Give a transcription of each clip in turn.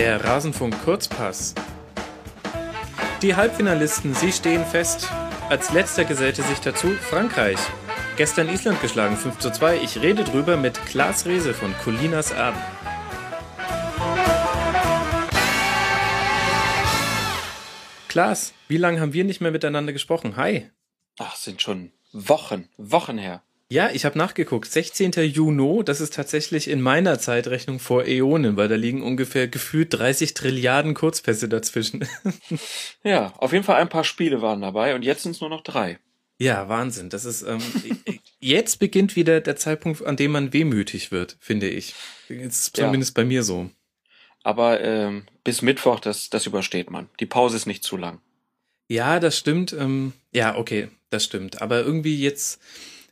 Der Rasenfunk Kurzpass. Die Halbfinalisten, sie stehen fest. Als letzter gesellte sich dazu Frankreich. Gestern Island geschlagen 5 zu 2. Ich rede drüber mit Klaas Rehse von Colinas Erben. Klaas, wie lange haben wir nicht mehr miteinander gesprochen? Hi. Ach, sind schon Wochen, Wochen her. Ja, ich habe nachgeguckt. 16. Juni, das ist tatsächlich in meiner Zeitrechnung vor Äonen, weil da liegen ungefähr gefühlt 30 Trilliarden Kurzpässe dazwischen. ja, auf jeden Fall ein paar Spiele waren dabei und jetzt sind es nur noch drei. Ja, Wahnsinn. Das ist ähm, jetzt beginnt wieder der Zeitpunkt, an dem man wehmütig wird, finde ich. Ist zumindest ja. bei mir so. Aber ähm, bis Mittwoch, das, das übersteht man. Die Pause ist nicht zu lang. Ja, das stimmt. Ähm, ja, okay, das stimmt. Aber irgendwie jetzt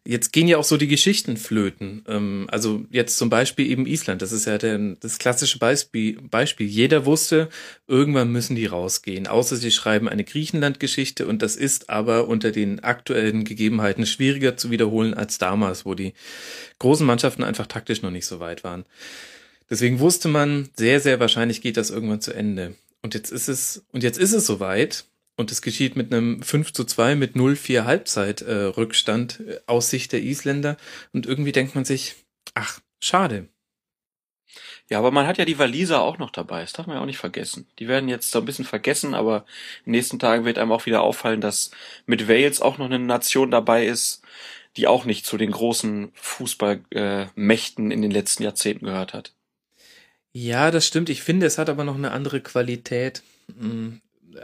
jetzt gehen ja auch so die Geschichten flöten. Ähm, also jetzt zum Beispiel eben Island, das ist ja der, das klassische Beispiel, Beispiel. Jeder wusste, irgendwann müssen die rausgehen, außer sie schreiben eine Griechenland-Geschichte und das ist aber unter den aktuellen Gegebenheiten schwieriger zu wiederholen als damals, wo die großen Mannschaften einfach taktisch noch nicht so weit waren. Deswegen wusste man, sehr, sehr wahrscheinlich geht das irgendwann zu Ende. Und jetzt ist es, und jetzt ist es soweit. Und es geschieht mit einem 5 zu 2 mit 0-4 Halbzeit-Rückstand äh, aus Sicht der Isländer. Und irgendwie denkt man sich, ach, schade. Ja, aber man hat ja die Waliser auch noch dabei. Das darf man ja auch nicht vergessen. Die werden jetzt so ein bisschen vergessen, aber in den nächsten Tagen wird einem auch wieder auffallen, dass mit Wales auch noch eine Nation dabei ist, die auch nicht zu den großen Fußballmächten äh, in den letzten Jahrzehnten gehört hat. Ja, das stimmt. Ich finde, es hat aber noch eine andere Qualität.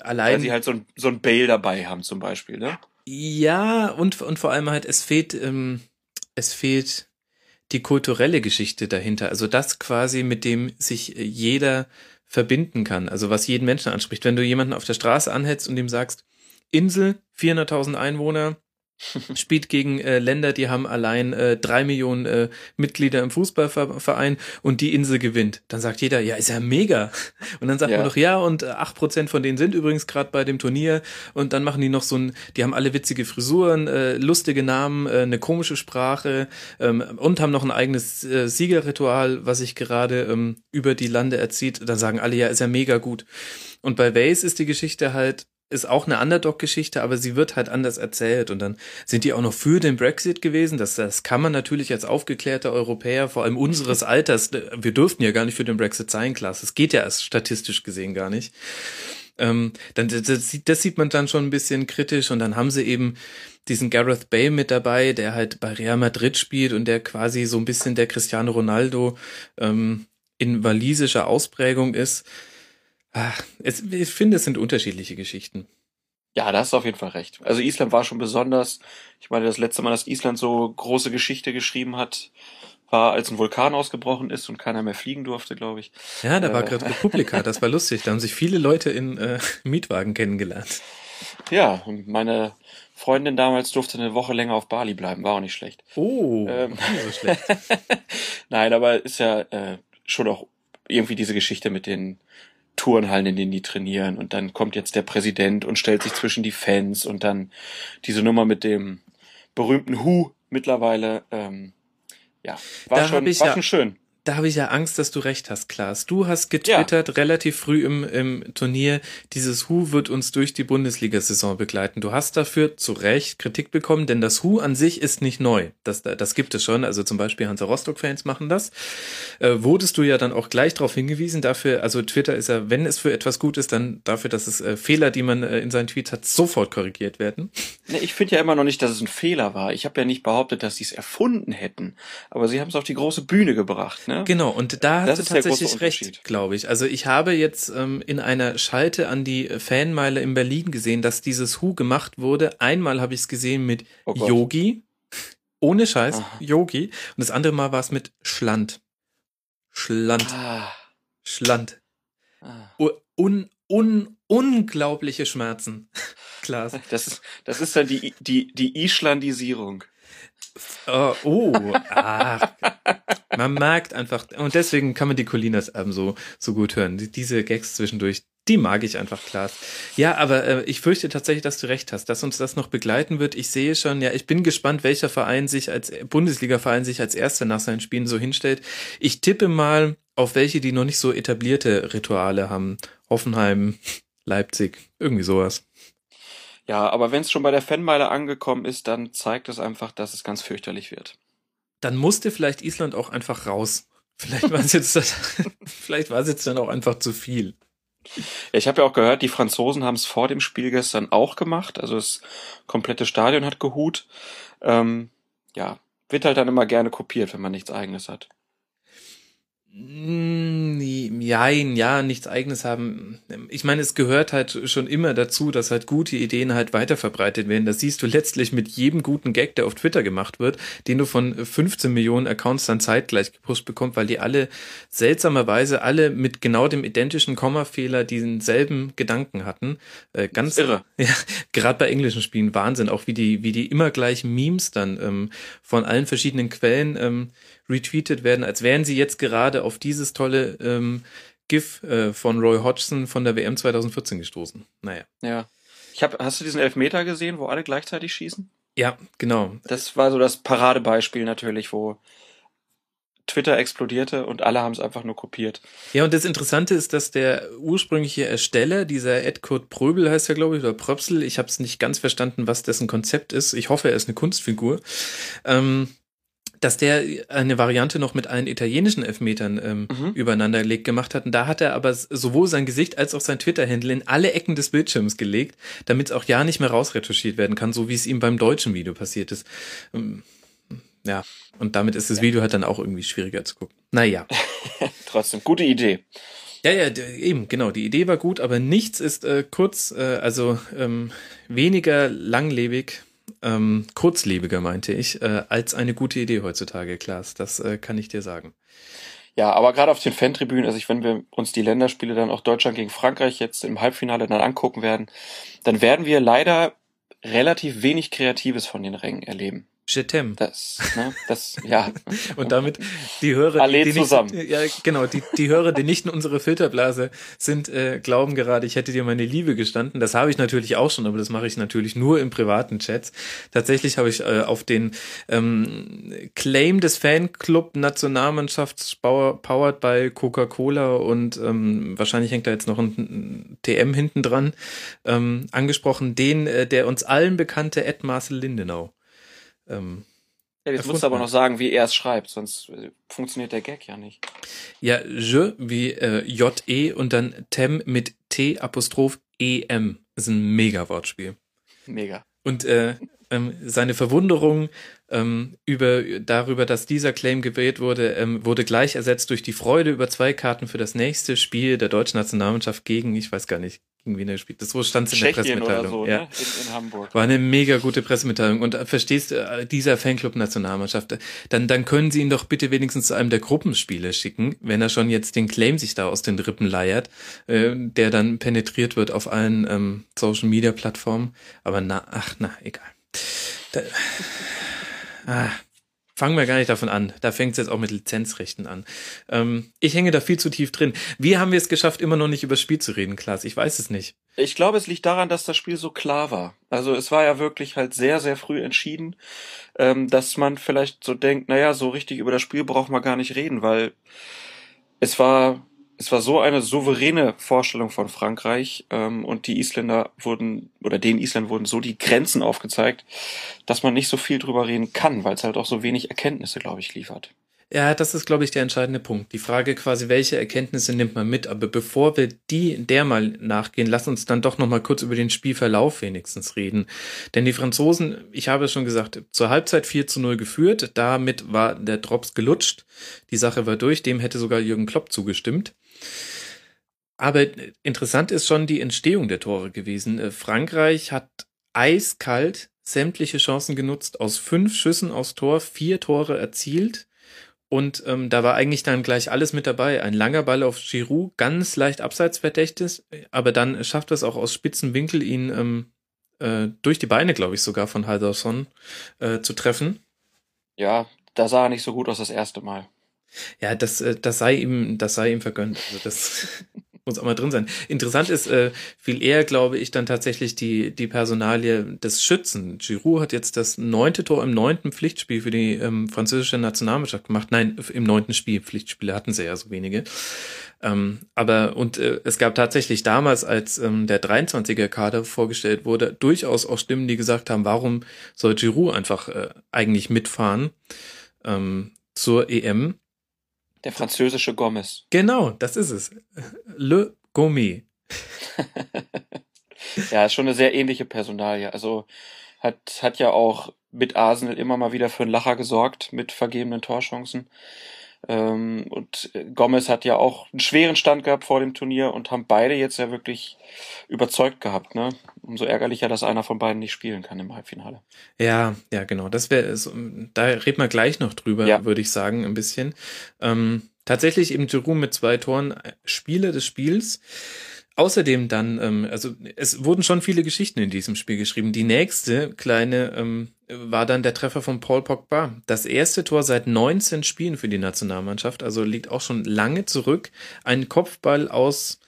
Allein. Weil sie halt so ein, so ein Bale dabei haben zum Beispiel, ne? Ja, und, und vor allem halt, es fehlt, ähm, es fehlt die kulturelle Geschichte dahinter. Also das quasi, mit dem sich jeder verbinden kann. Also was jeden Menschen anspricht. Wenn du jemanden auf der Straße anhältst und ihm sagst, Insel, 400.000 Einwohner, spielt gegen äh, Länder, die haben allein äh, drei Millionen äh, Mitglieder im Fußballverein und die Insel gewinnt. Dann sagt jeder, ja, ist ja mega. Und dann sagt ja. man doch, ja, und acht Prozent von denen sind übrigens gerade bei dem Turnier. Und dann machen die noch so ein, die haben alle witzige Frisuren, äh, lustige Namen, äh, eine komische Sprache ähm, und haben noch ein eigenes äh, Siegerritual, was sich gerade ähm, über die Lande erzieht. Dann sagen alle, ja, ist ja mega gut. Und bei Vase ist die Geschichte halt, ist auch eine Underdog-Geschichte, aber sie wird halt anders erzählt. Und dann sind die auch noch für den Brexit gewesen. Das, das kann man natürlich als aufgeklärter Europäer, vor allem unseres Alters, wir dürften ja gar nicht für den Brexit sein, Klaas. Das geht ja statistisch gesehen gar nicht. Ähm, dann, das, das sieht man dann schon ein bisschen kritisch. Und dann haben sie eben diesen Gareth Bale mit dabei, der halt bei Real Madrid spielt und der quasi so ein bisschen der Cristiano Ronaldo ähm, in walisischer Ausprägung ist Ach, es, ich finde, es sind unterschiedliche Geschichten. Ja, da hast du auf jeden Fall recht. Also Island war schon besonders. Ich meine, das letzte Mal, dass Island so große Geschichte geschrieben hat, war, als ein Vulkan ausgebrochen ist und keiner mehr fliegen durfte, glaube ich. Ja, da war äh, gerade Republika, das war lustig. Da haben sich viele Leute in äh, Mietwagen kennengelernt. Ja, und meine Freundin damals durfte eine Woche länger auf Bali bleiben, war auch nicht schlecht. Oh, ähm, so schlecht. Nein, aber ist ja äh, schon auch irgendwie diese Geschichte mit den Turnhallen, in denen die trainieren. Und dann kommt jetzt der Präsident und stellt sich zwischen die Fans und dann diese Nummer mit dem berühmten Hu mittlerweile. Ähm, ja, war da schon, war ja, schon schön da habe ich ja Angst, dass du recht hast, Klaas. Du hast getwittert ja. relativ früh im, im Turnier, dieses Hu wird uns durch die Bundesliga-Saison begleiten. Du hast dafür zu Recht Kritik bekommen, denn das Hu an sich ist nicht neu. Das, das gibt es schon. Also zum Beispiel Hansa Rostock-Fans machen das. Äh, wurdest du ja dann auch gleich darauf hingewiesen, dafür, also Twitter ist ja, wenn es für etwas gut ist, dann dafür, dass es äh, Fehler, die man äh, in seinen Tweets hat, sofort korrigiert werden. Nee, ich finde ja immer noch nicht, dass es ein Fehler war. Ich habe ja nicht behauptet, dass sie es erfunden hätten. Aber sie haben es auf die große Bühne gebracht. Ne? Ne? Genau, und da hast du tatsächlich recht, glaube ich. Also ich habe jetzt ähm, in einer Schalte an die Fanmeile in Berlin gesehen, dass dieses Hu gemacht wurde. Einmal habe ich es gesehen mit oh Yogi, ohne Scheiß, Aha. Yogi. Und das andere Mal war es mit Schland. Schland. Ah. Schland. Ah. Un, un, unglaubliche Schmerzen. Klar. Das ist, das ist dann die, die, die Islandisierung. Uh, oh, ah, man merkt einfach, und deswegen kann man die Colinas-Alben so, so gut hören. Diese Gags zwischendurch, die mag ich einfach, klar. Ja, aber äh, ich fürchte tatsächlich, dass du recht hast, dass uns das noch begleiten wird. Ich sehe schon, ja, ich bin gespannt, welcher Verein sich als Bundesliga-Verein sich als erster nach seinen Spielen so hinstellt. Ich tippe mal auf welche, die noch nicht so etablierte Rituale haben. Hoffenheim, Leipzig, irgendwie sowas. Ja, aber wenn es schon bei der Fanmeile angekommen ist, dann zeigt es einfach, dass es ganz fürchterlich wird. Dann musste vielleicht Island auch einfach raus. Vielleicht war es jetzt, vielleicht war es jetzt dann auch einfach zu viel. Ich habe ja auch gehört, die Franzosen haben es vor dem Spiel gestern auch gemacht. Also das komplette Stadion hat gehut. Ähm, ja, wird halt dann immer gerne kopiert, wenn man nichts eigenes hat. Nein, mm, ja, nichts eigenes haben. Ich meine, es gehört halt schon immer dazu, dass halt gute Ideen halt weiterverbreitet werden. Das siehst du letztlich mit jedem guten Gag, der auf Twitter gemacht wird, den du von 15 Millionen Accounts dann zeitgleich gepusht bekommst, weil die alle seltsamerweise alle mit genau dem identischen Kommafehler diesen selben Gedanken hatten. Äh, ganz irre. Ja, gerade bei englischen Spielen Wahnsinn, auch wie die, wie die immer gleichen Memes dann ähm, von allen verschiedenen Quellen ähm, retweetet werden, als wären sie jetzt gerade auf dieses tolle ähm, GIF äh, von Roy Hodgson von der WM 2014 gestoßen. Naja. Ja. Ich hab, hast du diesen Elfmeter gesehen, wo alle gleichzeitig schießen? Ja, genau. Das war so das Paradebeispiel natürlich, wo Twitter explodierte und alle haben es einfach nur kopiert. Ja, und das Interessante ist, dass der ursprüngliche Ersteller, dieser Ed Kurt Pröbel heißt er, glaube ich, oder Pröpsel, ich habe es nicht ganz verstanden, was dessen Konzept ist. Ich hoffe, er ist eine Kunstfigur. Ähm, dass der eine Variante noch mit allen italienischen Elfmetern ähm, mhm. übereinander gelegt gemacht hat. Und da hat er aber sowohl sein Gesicht als auch sein Twitter-Handle in alle Ecken des Bildschirms gelegt, damit es auch ja nicht mehr rausretuschiert werden kann, so wie es ihm beim deutschen Video passiert ist. Ähm, ja, und damit ist das Video halt dann auch irgendwie schwieriger zu gucken. Naja. Trotzdem, gute Idee. Ja, ja, eben, genau. Die Idee war gut, aber nichts ist äh, kurz, äh, also ähm, weniger langlebig ähm, kurzlebiger, meinte ich, äh, als eine gute Idee heutzutage, Klaas. Das äh, kann ich dir sagen. Ja, aber gerade auf den Fantribünen, also ich, wenn wir uns die Länderspiele dann auch Deutschland gegen Frankreich jetzt im Halbfinale dann angucken werden, dann werden wir leider relativ wenig Kreatives von den Rängen erleben. Je t'aime. Das, ne, das, ja. Und damit die Hörer, Alle die, die zusammen. Nicht, ja, genau, die, die Hörer, die nicht in unsere Filterblase sind, äh, glauben gerade, ich hätte dir meine Liebe gestanden. Das habe ich natürlich auch schon, aber das mache ich natürlich nur im privaten Chats. Tatsächlich habe ich äh, auf den ähm, Claim des Fanclub Nationalmannschafts powered by Coca-Cola und ähm, wahrscheinlich hängt da jetzt noch ein TM hinten dran, ähm, angesprochen, den, äh, der uns allen bekannte Ed Marcel Lindenau. Ähm, ja, jetzt musst du aber noch sagen, wie er es schreibt, sonst äh, funktioniert der Gag ja nicht. Ja, je wie äh, J-E und dann Tem mit T Apostroph E-M. Ist ein Mega-Wortspiel. Mega. Und äh, ähm, seine Verwunderung ähm, über darüber, dass dieser Claim gewählt wurde, ähm, wurde gleich ersetzt durch die Freude über zwei Karten für das nächste Spiel der deutschen Nationalmannschaft gegen, ich weiß gar nicht, gegen wen er spielt. Das so stand in der Pressemitteilung. So, ja. Ne? In, in, Hamburg. War eine mega gute Pressemitteilung. Und äh, verstehst du, äh, dieser Fanclub Nationalmannschaft, dann, dann können sie ihn doch bitte wenigstens zu einem der Gruppenspiele schicken, wenn er schon jetzt den Claim sich da aus den Rippen leiert, äh, der dann penetriert wird auf allen ähm, Social Media Plattformen. Aber na, ach, na, egal. Da, ah, fangen wir gar nicht davon an. Da fängt es jetzt auch mit Lizenzrechten an. Ähm, ich hänge da viel zu tief drin. Wie haben wir es geschafft, immer noch nicht über das Spiel zu reden, Klaas? Ich weiß es nicht. Ich glaube, es liegt daran, dass das Spiel so klar war. Also es war ja wirklich halt sehr, sehr früh entschieden, ähm, dass man vielleicht so denkt, naja, so richtig über das Spiel braucht man gar nicht reden, weil es war es war so eine souveräne Vorstellung von Frankreich ähm, und die Isländer wurden oder den Isländern wurden so die Grenzen aufgezeigt, dass man nicht so viel drüber reden kann, weil es halt auch so wenig Erkenntnisse, glaube ich, liefert. Ja, das ist, glaube ich, der entscheidende Punkt. Die Frage quasi, welche Erkenntnisse nimmt man mit? Aber bevor wir die der mal nachgehen, lass uns dann doch noch mal kurz über den Spielverlauf wenigstens reden. Denn die Franzosen, ich habe es schon gesagt, zur Halbzeit 4 zu 0 geführt. Damit war der Drops gelutscht. Die Sache war durch. Dem hätte sogar Jürgen Klopp zugestimmt. Aber interessant ist schon die Entstehung der Tore gewesen. Äh, Frankreich hat eiskalt sämtliche Chancen genutzt, aus fünf Schüssen aus Tor vier Tore erzielt. Und ähm, da war eigentlich dann gleich alles mit dabei. Ein langer Ball auf Giroud, ganz leicht abseits verdächtig, aber dann schafft es auch aus spitzen Winkel, ihn ähm, äh, durch die Beine, glaube ich, sogar von Halderson äh, zu treffen. Ja, da sah er nicht so gut aus das erste Mal. Ja, das, äh, das sei ihm, das sei ihm vergönnt. Also das muss auch mal drin sein. Interessant ist äh, viel eher, glaube ich, dann tatsächlich die, die Personalie des Schützen. Giroud hat jetzt das neunte Tor im neunten Pflichtspiel für die ähm, französische Nationalmannschaft gemacht. Nein, im neunten Spiel. Pflichtspiele hatten sie ja so wenige. Ähm, aber und äh, es gab tatsächlich damals, als ähm, der 23er Kader vorgestellt wurde, durchaus auch Stimmen, die gesagt haben, warum soll Giroud einfach äh, eigentlich mitfahren ähm, zur EM? Der französische Gomez. Genau, das ist es. Le Gourmet. ja, ist schon eine sehr ähnliche Personalie. Also hat, hat ja auch mit Arsenal immer mal wieder für einen Lacher gesorgt mit vergebenen Torchancen. Ähm, und Gomez hat ja auch einen schweren Stand gehabt vor dem Turnier und haben beide jetzt ja wirklich überzeugt gehabt. Ne? Umso ärgerlicher, dass einer von beiden nicht spielen kann im Halbfinale. Ja, ja, genau. Das wäre, so, da reden wir gleich noch drüber, ja. würde ich sagen, ein bisschen. Ähm, tatsächlich eben Giroud mit zwei Toren äh, Spieler des Spiels. Außerdem dann, ähm, also es wurden schon viele Geschichten in diesem Spiel geschrieben. Die nächste kleine ähm, war dann der Treffer von Paul Pogba. Das erste Tor seit 19 Spielen für die Nationalmannschaft, also liegt auch schon lange zurück. Ein Kopfball aus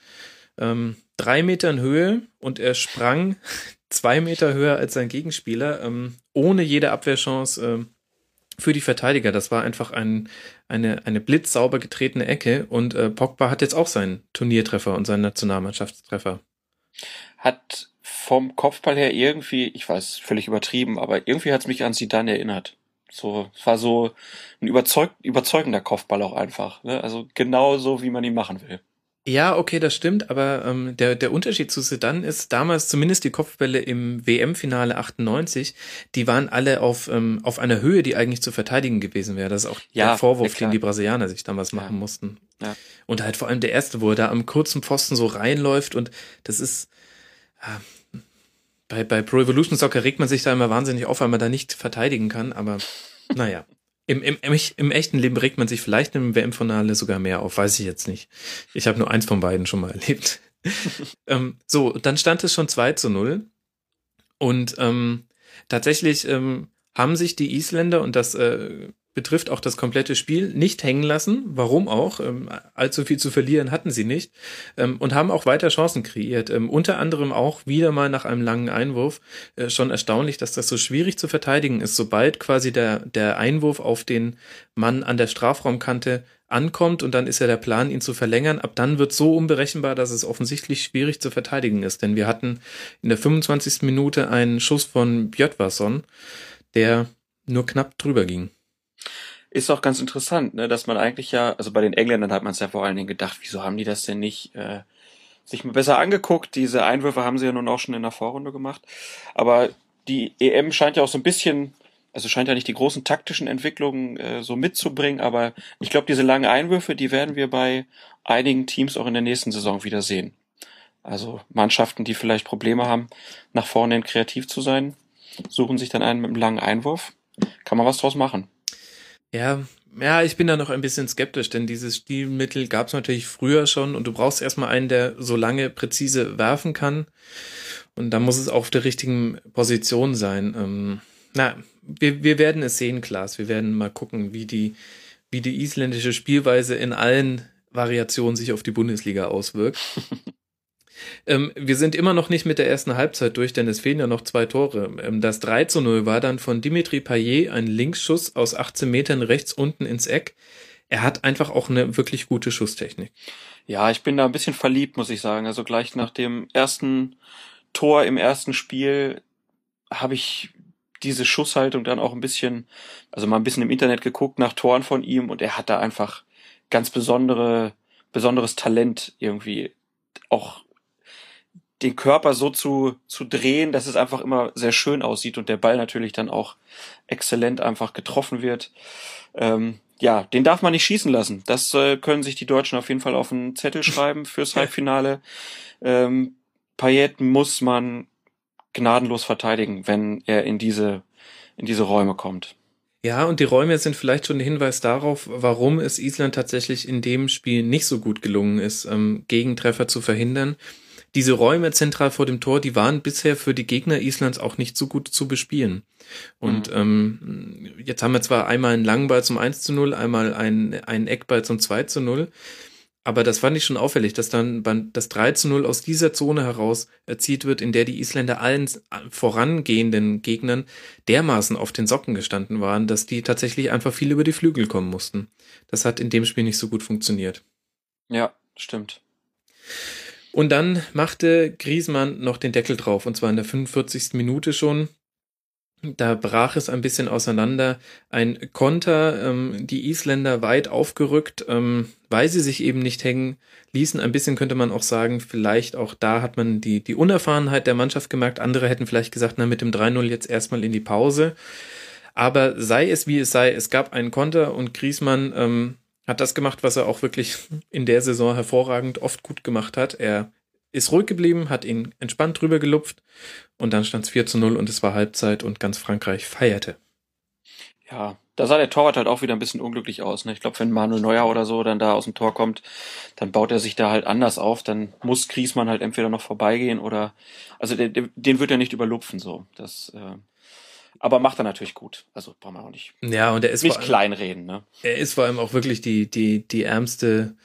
ähm, drei Metern Höhe und er sprang zwei Meter höher als sein Gegenspieler, ähm, ohne jede Abwehrchance äh, für die Verteidiger. Das war einfach ein, eine, eine blitzsauber getretene Ecke und äh, Pogba hat jetzt auch seinen Turniertreffer und seinen Nationalmannschaftstreffer. Hat vom Kopfball her irgendwie, ich weiß, völlig übertrieben, aber irgendwie hat es mich an Zidane erinnert. So, es war so ein überzeug, überzeugender Kopfball auch einfach. Ne? Also genau so, wie man ihn machen will. Ja, okay, das stimmt, aber ähm, der, der Unterschied zu Sedan ist damals zumindest die Kopfbälle im WM-Finale 98, die waren alle auf, ähm, auf einer Höhe, die eigentlich zu verteidigen gewesen wäre. Das ist auch ja, der Vorwurf, den die Brasilianer sich damals machen ja. mussten. Ja. Und halt vor allem der erste, wo er da am kurzen Pfosten so reinläuft und das ist, ja, bei, bei Pro Evolution Soccer regt man sich da immer wahnsinnig auf, weil man da nicht verteidigen kann, aber naja. Im, im, im, im echten Leben regt man sich vielleicht im WM-Finale sogar mehr auf, weiß ich jetzt nicht. Ich habe nur eins von beiden schon mal erlebt. ähm, so, dann stand es schon 2 zu 0. Und ähm, tatsächlich ähm, haben sich die Isländer, und das äh, betrifft auch das komplette Spiel, nicht hängen lassen. Warum auch? Ähm, allzu viel zu verlieren hatten sie nicht ähm, und haben auch weiter Chancen kreiert. Ähm, unter anderem auch wieder mal nach einem langen Einwurf. Äh, schon erstaunlich, dass das so schwierig zu verteidigen ist. Sobald quasi der, der Einwurf auf den Mann an der Strafraumkante ankommt und dann ist ja der Plan, ihn zu verlängern. Ab dann wird so unberechenbar, dass es offensichtlich schwierig zu verteidigen ist. Denn wir hatten in der 25. Minute einen Schuss von Bjötvason, der nur knapp drüber ging ist auch ganz interessant, ne, dass man eigentlich ja, also bei den Engländern hat man es ja vor allen Dingen gedacht, wieso haben die das denn nicht äh, sich mal besser angeguckt? Diese Einwürfe haben sie ja nun auch schon in der Vorrunde gemacht. Aber die EM scheint ja auch so ein bisschen, also scheint ja nicht die großen taktischen Entwicklungen äh, so mitzubringen, aber ich glaube, diese langen Einwürfe, die werden wir bei einigen Teams auch in der nächsten Saison wieder sehen. Also Mannschaften, die vielleicht Probleme haben, nach vorne kreativ zu sein, suchen sich dann einen mit einem langen Einwurf. Kann man was draus machen. Ja, ja, ich bin da noch ein bisschen skeptisch, denn dieses Stilmittel gab es natürlich früher schon und du brauchst erstmal einen, der so lange präzise werfen kann. Und da muss es auf der richtigen Position sein. Ähm, na, wir, wir werden es sehen, Klaas. Wir werden mal gucken, wie die, wie die isländische Spielweise in allen Variationen sich auf die Bundesliga auswirkt. Ähm, wir sind immer noch nicht mit der ersten Halbzeit durch, denn es fehlen ja noch zwei Tore. Ähm, das 3 zu 0 war dann von Dimitri Payet ein Linksschuss aus 18 Metern rechts unten ins Eck. Er hat einfach auch eine wirklich gute Schusstechnik. Ja, ich bin da ein bisschen verliebt, muss ich sagen. Also gleich nach dem ersten Tor im ersten Spiel habe ich diese Schusshaltung dann auch ein bisschen, also mal ein bisschen im Internet geguckt nach Toren von ihm und er hat da einfach ganz besondere, besonderes Talent irgendwie auch den Körper so zu, zu drehen, dass es einfach immer sehr schön aussieht und der Ball natürlich dann auch exzellent einfach getroffen wird. Ähm, ja, den darf man nicht schießen lassen. Das äh, können sich die Deutschen auf jeden Fall auf einen Zettel schreiben fürs Halbfinale. Ähm, Payet muss man gnadenlos verteidigen, wenn er in diese, in diese Räume kommt. Ja, und die Räume sind vielleicht schon ein Hinweis darauf, warum es Island tatsächlich in dem Spiel nicht so gut gelungen ist, ähm, Gegentreffer zu verhindern diese Räume zentral vor dem Tor, die waren bisher für die Gegner Islands auch nicht so gut zu bespielen. Und mhm. ähm, jetzt haben wir zwar einmal einen langen Ball zum 1 zu 0, einmal einen, einen Eckball zum 2 zu 0, Aber das fand ich schon auffällig, dass dann das 3 zu 0 aus dieser Zone heraus erzielt wird, in der die Isländer allen vorangehenden Gegnern dermaßen auf den Socken gestanden waren, dass die tatsächlich einfach viel über die Flügel kommen mussten. Das hat in dem Spiel nicht so gut funktioniert. Ja, stimmt. Und dann machte Griesmann noch den Deckel drauf, und zwar in der 45. Minute schon. Da brach es ein bisschen auseinander. Ein Konter, ähm, die Isländer weit aufgerückt, ähm, weil sie sich eben nicht hängen ließen. Ein bisschen könnte man auch sagen, vielleicht auch da hat man die, die Unerfahrenheit der Mannschaft gemerkt. Andere hätten vielleicht gesagt, na, mit dem 3-0 jetzt erstmal in die Pause. Aber sei es wie es sei, es gab einen Konter und Griesmann ähm, hat das gemacht, was er auch wirklich in der Saison hervorragend oft gut gemacht hat. Er ist ruhig geblieben, hat ihn entspannt drüber gelupft und dann stand es 4 zu 0 und es war Halbzeit und ganz Frankreich feierte. Ja, da sah der Torwart halt auch wieder ein bisschen unglücklich aus. Ne? Ich glaube, wenn Manuel Neuer oder so dann da aus dem Tor kommt, dann baut er sich da halt anders auf. Dann muss Griesmann halt entweder noch vorbeigehen oder, also den, den wird er nicht überlupfen so. Das, äh, aber macht er natürlich gut. Also braucht man auch nicht. Ja, und er ist nicht kleinreden. Ne? Er ist vor allem auch wirklich die die die ärmste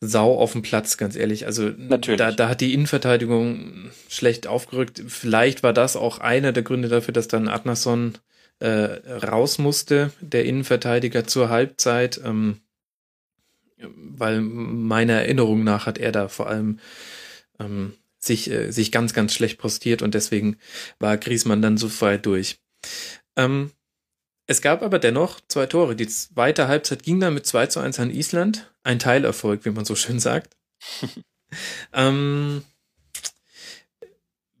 Sau auf dem Platz, ganz ehrlich. Also Natürlich. Da, da hat die Innenverteidigung schlecht aufgerückt. Vielleicht war das auch einer der Gründe dafür, dass dann Adnason äh, raus musste, der Innenverteidiger zur Halbzeit. Ähm, weil meiner Erinnerung nach hat er da vor allem ähm, sich, äh, sich ganz, ganz schlecht postiert und deswegen war Griesmann dann so frei durch. Ähm, es gab aber dennoch zwei Tore. Die zweite Halbzeit ging dann mit 2 zu 1 an Island. Ein Teilerfolg, wie man so schön sagt. ähm,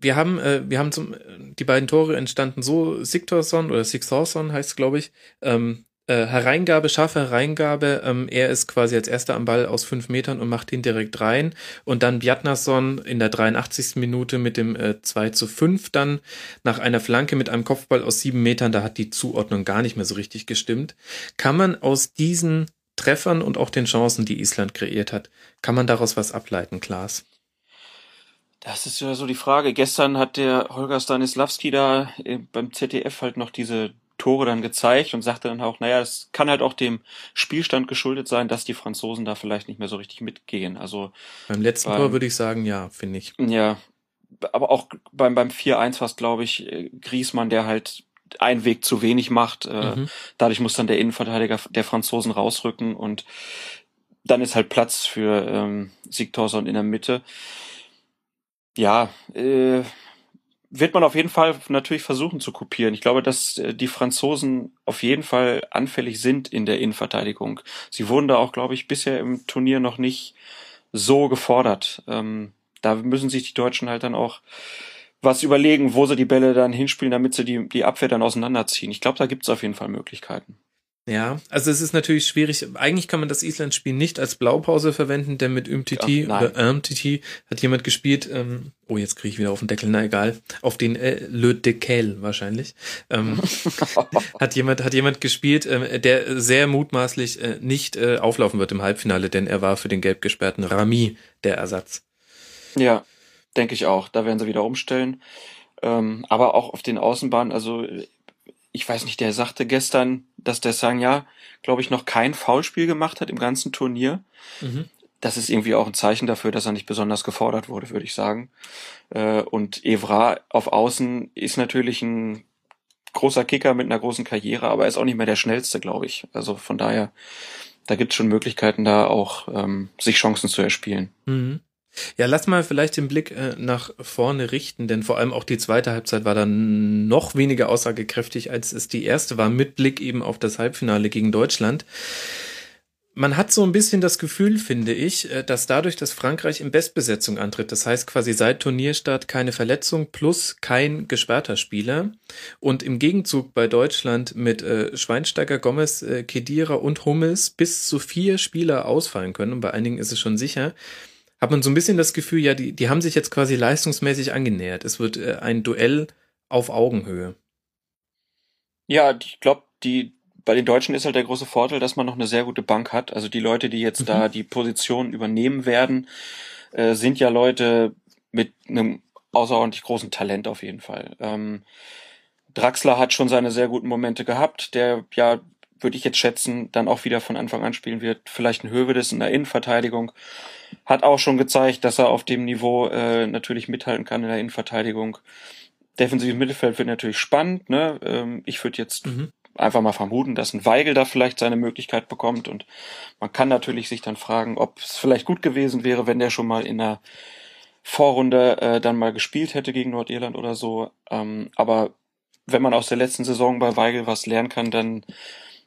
wir haben, äh, wir haben zum, die beiden Tore entstanden so, Sigtorsson oder Sigtorsson heißt es, glaube ich, ähm, äh, Hereingabe, scharfe Hereingabe. Ähm, er ist quasi als erster am Ball aus fünf Metern und macht ihn direkt rein. Und dann Bjarnason in der 83. Minute mit dem äh, 2 zu 5 dann nach einer Flanke mit einem Kopfball aus sieben Metern. Da hat die Zuordnung gar nicht mehr so richtig gestimmt. Kann man aus diesen Treffern und auch den Chancen, die Island kreiert hat, kann man daraus was ableiten, Klaas? Das ist ja so die Frage. Gestern hat der Holger Stanislavski da äh, beim ZDF halt noch diese Tore dann gezeigt und sagte dann auch, naja, es kann halt auch dem Spielstand geschuldet sein, dass die Franzosen da vielleicht nicht mehr so richtig mitgehen. Also beim letzten beim, Tor würde ich sagen, ja, finde ich. Ja, aber auch beim beim 4-1 war es, glaube ich, äh, Griesmann, der halt einen Weg zu wenig macht. Äh, mhm. Dadurch muss dann der Innenverteidiger der Franzosen rausrücken und dann ist halt Platz für ähm, Sigtorsson in der Mitte. Ja, äh, wird man auf jeden Fall natürlich versuchen zu kopieren. Ich glaube, dass äh, die Franzosen auf jeden Fall anfällig sind in der Innenverteidigung. Sie wurden da auch, glaube ich, bisher im Turnier noch nicht so gefordert. Ähm, da müssen sich die Deutschen halt dann auch was überlegen, wo sie die Bälle dann hinspielen, damit sie die, die Abwehr dann auseinanderziehen. Ich glaube, da gibt es auf jeden Fall Möglichkeiten. Ja, also es ist natürlich schwierig. Eigentlich kann man das Island-Spiel nicht als Blaupause verwenden, denn mit Umtiti ja, oder Umtiti hat jemand gespielt, ähm, oh, jetzt kriege ich wieder auf den Deckel, na egal, auf den äh, Le Decal wahrscheinlich. Ähm, hat jemand hat jemand gespielt, ähm, der sehr mutmaßlich äh, nicht äh, auflaufen wird im Halbfinale, denn er war für den gelb gesperrten Rami der Ersatz. Ja, denke ich auch. Da werden sie wieder umstellen. Ähm, aber auch auf den Außenbahnen, also ich weiß nicht, der sagte gestern, dass der Sanya, glaube ich, noch kein Foulspiel gemacht hat im ganzen Turnier. Mhm. Das ist irgendwie auch ein Zeichen dafür, dass er nicht besonders gefordert wurde, würde ich sagen. Äh, und Evra auf Außen ist natürlich ein großer Kicker mit einer großen Karriere, aber er ist auch nicht mehr der schnellste, glaube ich. Also von daher, da gibt es schon Möglichkeiten, da auch ähm, sich Chancen zu erspielen. Mhm. Ja, lass mal vielleicht den Blick äh, nach vorne richten, denn vor allem auch die zweite Halbzeit war dann noch weniger aussagekräftig, als es die erste war, mit Blick eben auf das Halbfinale gegen Deutschland. Man hat so ein bisschen das Gefühl, finde ich, äh, dass dadurch, dass Frankreich in Bestbesetzung antritt, das heißt quasi seit Turnierstart keine Verletzung plus kein gesperrter Spieler und im Gegenzug bei Deutschland mit äh, Schweinsteiger, Gomez, äh, Kedira und Hummels bis zu vier Spieler ausfallen können und bei einigen ist es schon sicher, hat man so ein bisschen das Gefühl, ja, die, die haben sich jetzt quasi leistungsmäßig angenähert. Es wird äh, ein Duell auf Augenhöhe. Ja, ich glaube, die bei den Deutschen ist halt der große Vorteil, dass man noch eine sehr gute Bank hat. Also die Leute, die jetzt mhm. da die Position übernehmen werden, äh, sind ja Leute mit einem außerordentlich großen Talent auf jeden Fall. Ähm, Draxler hat schon seine sehr guten Momente gehabt, der ja würde ich jetzt schätzen, dann auch wieder von Anfang an spielen wird. Vielleicht ein Hövedes in der Innenverteidigung. Hat auch schon gezeigt, dass er auf dem Niveau äh, natürlich mithalten kann in der Innenverteidigung. Defensives Mittelfeld wird natürlich spannend. Ne? Ähm, ich würde jetzt mhm. einfach mal vermuten, dass ein Weigel da vielleicht seine Möglichkeit bekommt. Und man kann natürlich sich dann fragen, ob es vielleicht gut gewesen wäre, wenn der schon mal in der Vorrunde äh, dann mal gespielt hätte gegen Nordirland oder so. Ähm, aber wenn man aus der letzten Saison bei Weigel was lernen kann, dann,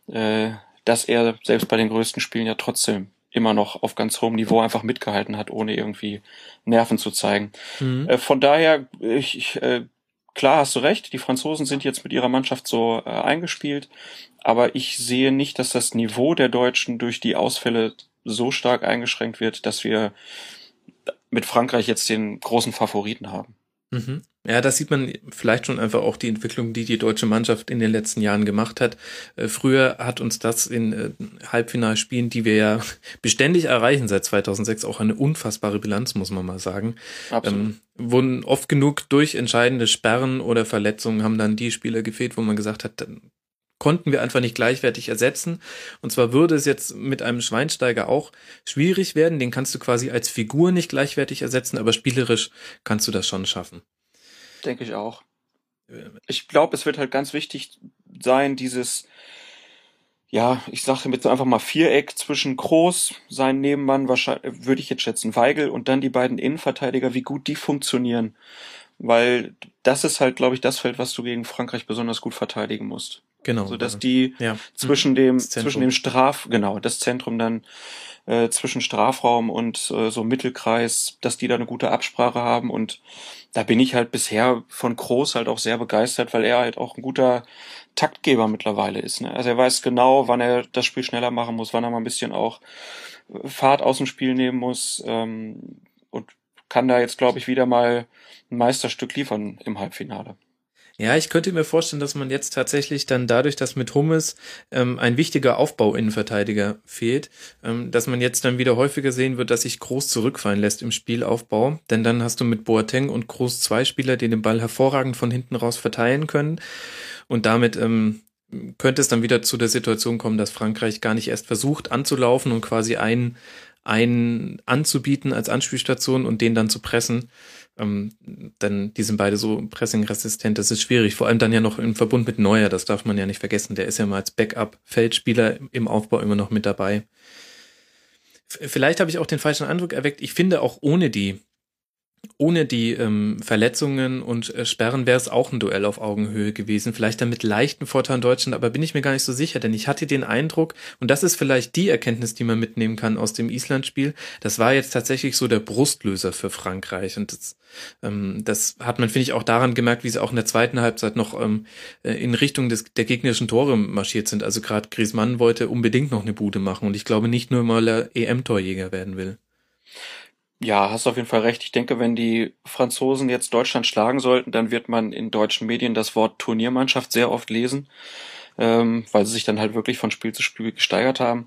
äh, dass er selbst bei den größten Spielen ja trotzdem immer noch auf ganz hohem Niveau einfach mitgehalten hat, ohne irgendwie Nerven zu zeigen. Mhm. Äh, von daher, ich, ich, äh, klar hast du recht, die Franzosen sind jetzt mit ihrer Mannschaft so äh, eingespielt, aber ich sehe nicht, dass das Niveau der Deutschen durch die Ausfälle so stark eingeschränkt wird, dass wir mit Frankreich jetzt den großen Favoriten haben. Mhm. Ja, da sieht man vielleicht schon einfach auch die Entwicklung, die die deutsche Mannschaft in den letzten Jahren gemacht hat. Äh, früher hat uns das in äh, Halbfinalspielen, die wir ja beständig erreichen seit 2006, auch eine unfassbare Bilanz, muss man mal sagen. Absolut. Ähm, wurden oft genug durch entscheidende Sperren oder Verletzungen haben dann die Spieler gefehlt, wo man gesagt hat, konnten wir einfach nicht gleichwertig ersetzen. Und zwar würde es jetzt mit einem Schweinsteiger auch schwierig werden. Den kannst du quasi als Figur nicht gleichwertig ersetzen, aber spielerisch kannst du das schon schaffen. Denke ich auch. Ich glaube, es wird halt ganz wichtig sein, dieses, ja, ich sage jetzt einfach mal Viereck zwischen Groß, sein Nebenmann, wahrscheinlich, würde ich jetzt schätzen, Weigel und dann die beiden Innenverteidiger, wie gut die funktionieren. Weil das ist halt, glaube ich, das Feld, was du gegen Frankreich besonders gut verteidigen musst. Genau. So dass die ja. zwischen dem zwischen dem Straf genau das Zentrum dann äh, zwischen Strafraum und äh, so Mittelkreis, dass die da eine gute Absprache haben und da bin ich halt bisher von Groß halt auch sehr begeistert, weil er halt auch ein guter Taktgeber mittlerweile ist. Ne? Also er weiß genau, wann er das Spiel schneller machen muss, wann er mal ein bisschen auch äh, Fahrt aus dem Spiel nehmen muss ähm, und kann da jetzt, glaube ich, wieder mal ein Meisterstück liefern im Halbfinale. Ja, ich könnte mir vorstellen, dass man jetzt tatsächlich dann dadurch, dass mit Hummes ähm, ein wichtiger Aufbau-Innenverteidiger fehlt, ähm, dass man jetzt dann wieder häufiger sehen wird, dass sich Groß zurückfallen lässt im Spielaufbau. Denn dann hast du mit Boateng und Groß zwei Spieler, die den Ball hervorragend von hinten raus verteilen können. Und damit ähm, könnte es dann wieder zu der Situation kommen, dass Frankreich gar nicht erst versucht anzulaufen und quasi einen, einen anzubieten als Anspielstation und den dann zu pressen, ähm, dann, die sind beide so pressingresistent, das ist schwierig. Vor allem dann ja noch im Verbund mit Neuer, das darf man ja nicht vergessen. Der ist ja mal als Backup-Feldspieler im Aufbau immer noch mit dabei. Vielleicht habe ich auch den falschen Eindruck erweckt. Ich finde auch ohne die ohne die ähm, Verletzungen und äh, Sperren wäre es auch ein Duell auf Augenhöhe gewesen. Vielleicht dann mit leichten Vorteilen Deutschland, aber bin ich mir gar nicht so sicher, denn ich hatte den Eindruck, und das ist vielleicht die Erkenntnis, die man mitnehmen kann aus dem Island-Spiel, das war jetzt tatsächlich so der Brustlöser für Frankreich. Und das, ähm, das hat man, finde ich, auch daran gemerkt, wie sie auch in der zweiten Halbzeit noch ähm, äh, in Richtung des, der gegnerischen Tore marschiert sind. Also gerade Griezmann wollte unbedingt noch eine Bude machen und ich glaube nicht nur mal EM-Torjäger werden will. Ja, hast auf jeden Fall recht. Ich denke, wenn die Franzosen jetzt Deutschland schlagen sollten, dann wird man in deutschen Medien das Wort Turniermannschaft sehr oft lesen, ähm, weil sie sich dann halt wirklich von Spiel zu Spiel gesteigert haben.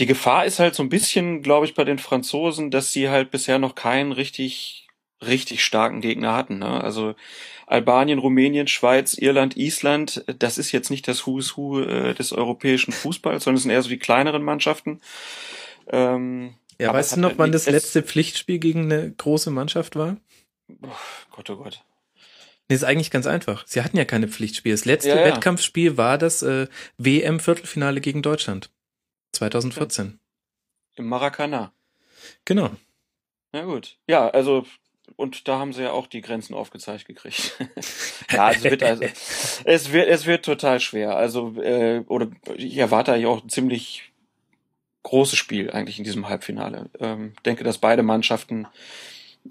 Die Gefahr ist halt so ein bisschen, glaube ich, bei den Franzosen, dass sie halt bisher noch keinen richtig, richtig starken Gegner hatten. Ne? Also Albanien, Rumänien, Schweiz, Irland, Island, das ist jetzt nicht das Who's Who äh, des europäischen Fußballs, sondern es sind eher so die kleineren Mannschaften. Ähm, ja, Aber weißt du noch, wann das letzte Pflichtspiel gegen eine große Mannschaft war? Oh Gott, oh Gott. Nee, ist eigentlich ganz einfach. Sie hatten ja keine Pflichtspiele. Das letzte ja, ja. Wettkampfspiel war das äh, WM-Viertelfinale gegen Deutschland. 2014. Im Maracana. Genau. Na gut. Ja, also, und da haben sie ja auch die Grenzen aufgezeigt gekriegt. ja, es wird also, es wird, es wird total schwer. Also, äh, oder ich erwarte ja auch ziemlich großes Spiel eigentlich in diesem Halbfinale. Ähm, denke, dass beide Mannschaften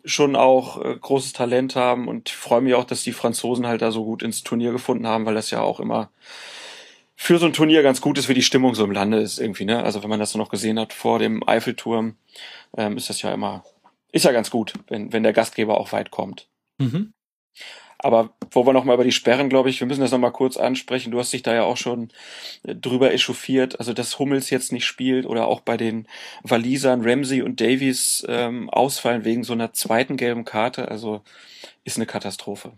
schon auch äh, großes Talent haben und freue mich auch, dass die Franzosen halt da so gut ins Turnier gefunden haben, weil das ja auch immer für so ein Turnier ganz gut ist, wie die Stimmung so im Lande ist irgendwie, ne? Also wenn man das so noch gesehen hat vor dem Eiffelturm, ähm, ist das ja immer, ist ja ganz gut, wenn, wenn der Gastgeber auch weit kommt. Mhm. Aber wo wir nochmal über die Sperren, glaube ich, wir müssen das nochmal kurz ansprechen. Du hast dich da ja auch schon äh, drüber echauffiert. Also, dass Hummels jetzt nicht spielt oder auch bei den Walisern Ramsey und Davies ähm, ausfallen wegen so einer zweiten gelben Karte. Also, ist eine Katastrophe.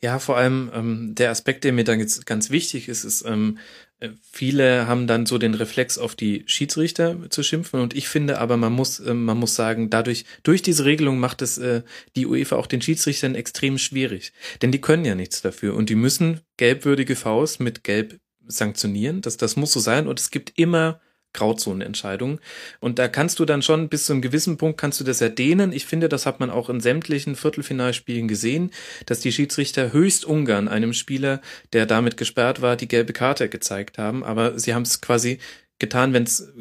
Ja, vor allem ähm, der Aspekt, der mir dann jetzt ganz wichtig ist, ist, ähm, äh, viele haben dann so den Reflex auf die Schiedsrichter zu schimpfen und ich finde aber, man muss, äh, man muss sagen, dadurch, durch diese Regelung macht es äh, die UEFA auch den Schiedsrichtern extrem schwierig. Denn die können ja nichts dafür und die müssen gelbwürdige Faust mit Gelb sanktionieren. Das, das muss so sein und es gibt immer Grauzonenentscheidungen. Und da kannst du dann schon bis zu einem gewissen Punkt kannst du das ja dehnen. Ich finde, das hat man auch in sämtlichen Viertelfinalspielen gesehen, dass die Schiedsrichter höchst ungern einem Spieler, der damit gesperrt war, die gelbe Karte gezeigt haben. Aber sie haben es quasi getan, wenn es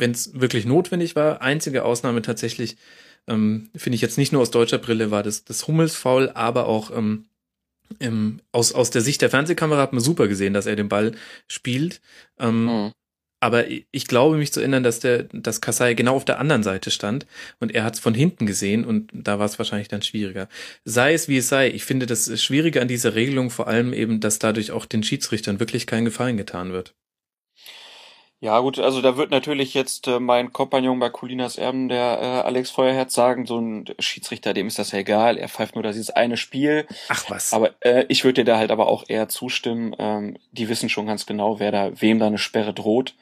wenn es wirklich notwendig war. Einzige Ausnahme tatsächlich, ähm, finde ich jetzt nicht nur aus deutscher Brille, war das, das Hummelsfaul, aber auch ähm, ähm, aus, aus der Sicht der Fernsehkamera hat man super gesehen, dass er den Ball spielt. Ähm, mhm. Aber ich glaube mich zu erinnern, dass der, dass Kasai genau auf der anderen Seite stand und er hat es von hinten gesehen und da war es wahrscheinlich dann schwieriger. Sei es wie es sei, ich finde das Schwierige an dieser Regelung vor allem eben, dass dadurch auch den Schiedsrichtern wirklich keinen Gefallen getan wird. Ja, gut, also da wird natürlich jetzt äh, mein Kompagnon bei Colinas Erben, der äh, Alex Feuerherz, sagen, so ein Schiedsrichter, dem ist das ja egal, er pfeift nur dieses eine Spiel. Ach was. Aber äh, ich würde dir da halt aber auch eher zustimmen. Ähm, die wissen schon ganz genau, wer da, wem da eine Sperre droht.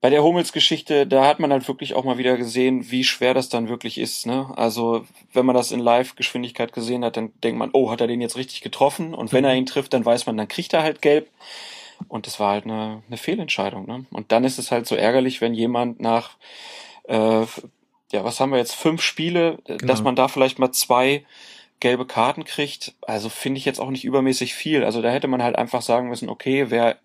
Bei der Hummels-Geschichte, da hat man halt wirklich auch mal wieder gesehen, wie schwer das dann wirklich ist. Ne? Also wenn man das in Live-Geschwindigkeit gesehen hat, dann denkt man, oh, hat er den jetzt richtig getroffen? Und wenn er ihn trifft, dann weiß man, dann kriegt er halt gelb. Und das war halt eine, eine Fehlentscheidung. Ne? Und dann ist es halt so ärgerlich, wenn jemand nach, äh, ja, was haben wir jetzt, fünf Spiele, äh, genau. dass man da vielleicht mal zwei gelbe Karten kriegt. Also finde ich jetzt auch nicht übermäßig viel. Also da hätte man halt einfach sagen müssen, okay, wer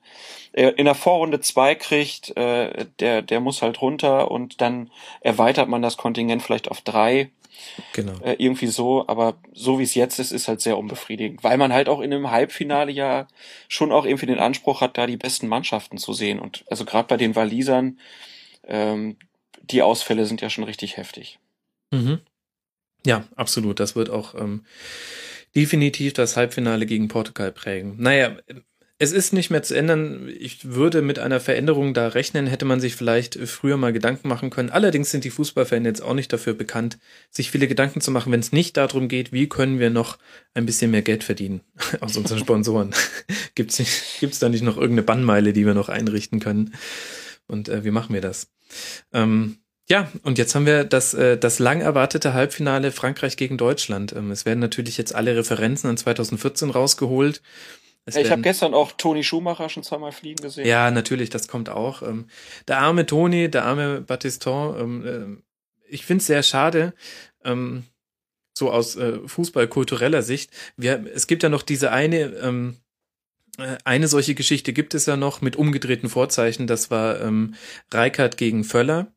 äh, in der Vorrunde zwei kriegt, äh, der, der muss halt runter und dann erweitert man das Kontingent vielleicht auf drei Genau. Äh, irgendwie so, aber so wie es jetzt ist, ist halt sehr unbefriedigend, weil man halt auch in einem Halbfinale ja schon auch irgendwie den Anspruch hat, da die besten Mannschaften zu sehen. Und also gerade bei den Walisern, ähm, die Ausfälle sind ja schon richtig heftig. Mhm. Ja, absolut. Das wird auch ähm, definitiv das Halbfinale gegen Portugal prägen. Naja, es ist nicht mehr zu ändern. Ich würde mit einer Veränderung da rechnen, hätte man sich vielleicht früher mal Gedanken machen können. Allerdings sind die Fußballfans jetzt auch nicht dafür bekannt, sich viele Gedanken zu machen, wenn es nicht darum geht, wie können wir noch ein bisschen mehr Geld verdienen aus unseren Sponsoren. Gibt es da nicht noch irgendeine Bannmeile, die wir noch einrichten können? Und äh, wie machen wir das? Ähm, ja, und jetzt haben wir das, äh, das lang erwartete Halbfinale Frankreich gegen Deutschland. Ähm, es werden natürlich jetzt alle Referenzen an 2014 rausgeholt. Ich habe gestern auch Toni Schumacher schon zweimal fliegen gesehen. Ja, natürlich, das kommt auch. Ähm, der arme Toni, der arme Battiston, ähm, äh, ich finde es sehr schade, ähm, so aus äh, fußballkultureller Sicht. Wir, es gibt ja noch diese eine, äh, eine solche Geschichte gibt es ja noch mit umgedrehten Vorzeichen. Das war Reikert gegen Völler.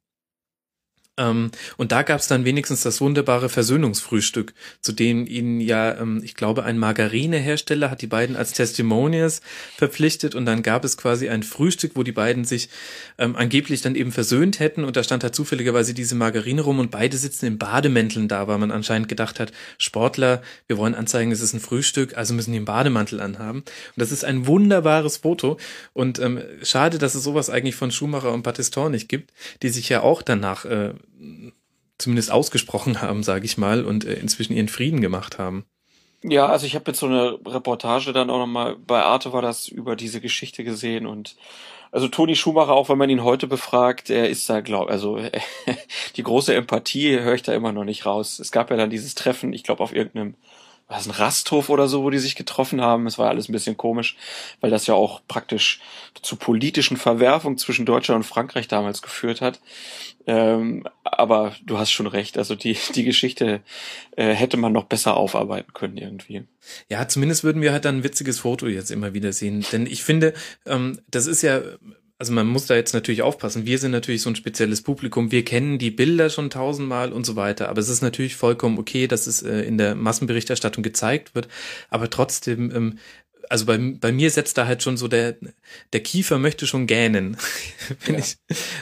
Ähm, und da gab es dann wenigstens das wunderbare Versöhnungsfrühstück, zu dem ihnen ja, ähm, ich glaube, ein Margarinehersteller hat die beiden als Testimonials verpflichtet. Und dann gab es quasi ein Frühstück, wo die beiden sich ähm, angeblich dann eben versöhnt hätten. Und da stand halt zufälligerweise diese Margarine rum. Und beide sitzen in Bademänteln da, weil man anscheinend gedacht hat, Sportler, wir wollen anzeigen, es ist ein Frühstück, also müssen die einen Bademantel anhaben. Und das ist ein wunderbares Foto. Und ähm, schade, dass es sowas eigentlich von Schumacher und Battiston nicht gibt, die sich ja auch danach äh, zumindest ausgesprochen haben, sage ich mal, und äh, inzwischen ihren Frieden gemacht haben. Ja, also ich habe jetzt so eine Reportage dann auch nochmal, bei Arte war das über diese Geschichte gesehen und also Toni Schumacher, auch wenn man ihn heute befragt, er ist da, glaub, also die große Empathie höre ich da immer noch nicht raus. Es gab ja dann dieses Treffen, ich glaube auf irgendeinem was ein Rasthof oder so, wo die sich getroffen haben. Es war alles ein bisschen komisch, weil das ja auch praktisch zu politischen Verwerfungen zwischen Deutschland und Frankreich damals geführt hat. Ähm, aber du hast schon recht, also die, die Geschichte äh, hätte man noch besser aufarbeiten können irgendwie. Ja, zumindest würden wir halt dann ein witziges Foto jetzt immer wieder sehen. Denn ich finde, ähm, das ist ja also man muss da jetzt natürlich aufpassen. Wir sind natürlich so ein spezielles Publikum. Wir kennen die Bilder schon tausendmal und so weiter. Aber es ist natürlich vollkommen okay, dass es äh, in der Massenberichterstattung gezeigt wird. Aber trotzdem, ähm, also bei, bei mir setzt da halt schon so der, der Kiefer möchte schon gähnen. ja. ich,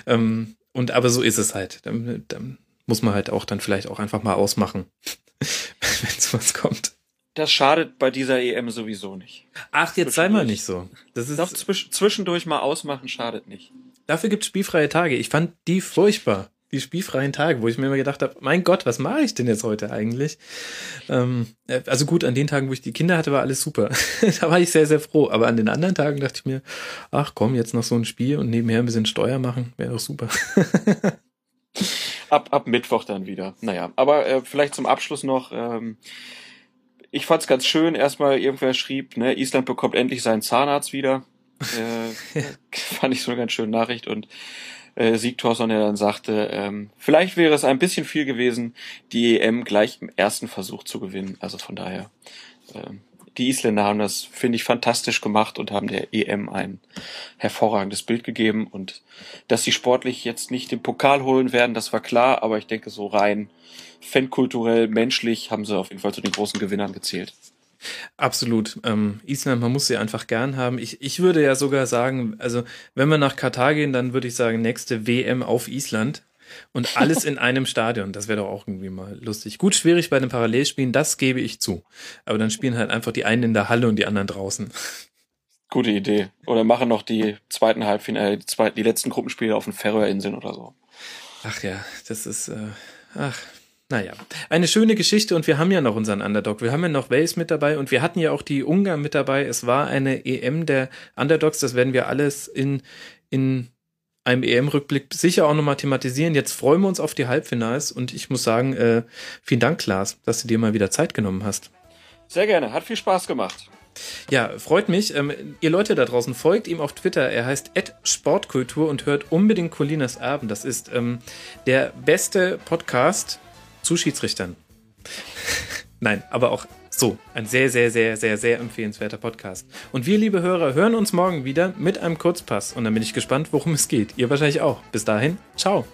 ähm, und aber so ist es halt. Dann, dann muss man halt auch dann vielleicht auch einfach mal ausmachen, wenn es was kommt. Das schadet bei dieser EM sowieso nicht. Ach, jetzt sei mal nicht so. Das ist Doch, zwischendurch mal ausmachen schadet nicht. Dafür gibt's spielfreie Tage. Ich fand die furchtbar. die spielfreien Tage, wo ich mir immer gedacht habe, mein Gott, was mache ich denn jetzt heute eigentlich? Ähm, äh, also gut, an den Tagen, wo ich die Kinder hatte, war alles super. da war ich sehr, sehr froh. Aber an den anderen Tagen dachte ich mir, ach komm, jetzt noch so ein Spiel und nebenher ein bisschen Steuer machen, wäre doch super. ab, ab Mittwoch dann wieder. Naja, aber äh, vielleicht zum Abschluss noch. Ähm, ich fand's ganz schön. Erstmal irgendwer schrieb, ne, Island bekommt endlich seinen Zahnarzt wieder. Äh, fand ich so eine ganz schöne Nachricht und äh, Sieg Thorson, der dann sagte, ähm, vielleicht wäre es ein bisschen viel gewesen, die EM gleich im ersten Versuch zu gewinnen. Also von daher, ähm, die Isländer haben das, finde ich, fantastisch gemacht und haben der EM ein hervorragendes Bild gegeben. Und dass sie sportlich jetzt nicht den Pokal holen werden, das war klar, aber ich denke, so rein fankulturell, menschlich haben sie auf jeden Fall zu den großen Gewinnern gezählt. Absolut. Ähm, Island, man muss sie einfach gern haben. Ich, ich würde ja sogar sagen, also wenn wir nach Katar gehen, dann würde ich sagen, nächste WM auf Island. Und alles in einem Stadion. Das wäre doch auch irgendwie mal lustig. Gut, schwierig bei den Parallelspielen, das gebe ich zu. Aber dann spielen halt einfach die einen in der Halle und die anderen draußen. Gute Idee. Oder machen noch die zweiten Halbfinale, die, zweiten, die letzten Gruppenspiele auf den Färöerinseln oder so. Ach ja, das ist, äh, ach, naja, eine schöne Geschichte und wir haben ja noch unseren Underdog. Wir haben ja noch Wales mit dabei und wir hatten ja auch die Ungarn mit dabei. Es war eine EM der Underdogs. Das werden wir alles in, in einem EM-Rückblick sicher auch nochmal thematisieren. Jetzt freuen wir uns auf die Halbfinals und ich muss sagen, äh, vielen Dank, Klaas, dass du dir mal wieder Zeit genommen hast. Sehr gerne, hat viel Spaß gemacht. Ja, freut mich. Ähm, ihr Leute da draußen, folgt ihm auf Twitter. Er heißt Sportkultur und hört unbedingt Colinas Abend. Das ist ähm, der beste Podcast zu Schiedsrichtern. Nein, aber auch so, ein sehr, sehr, sehr, sehr, sehr empfehlenswerter Podcast. Und wir, liebe Hörer, hören uns morgen wieder mit einem Kurzpass. Und dann bin ich gespannt, worum es geht. Ihr wahrscheinlich auch. Bis dahin, ciao.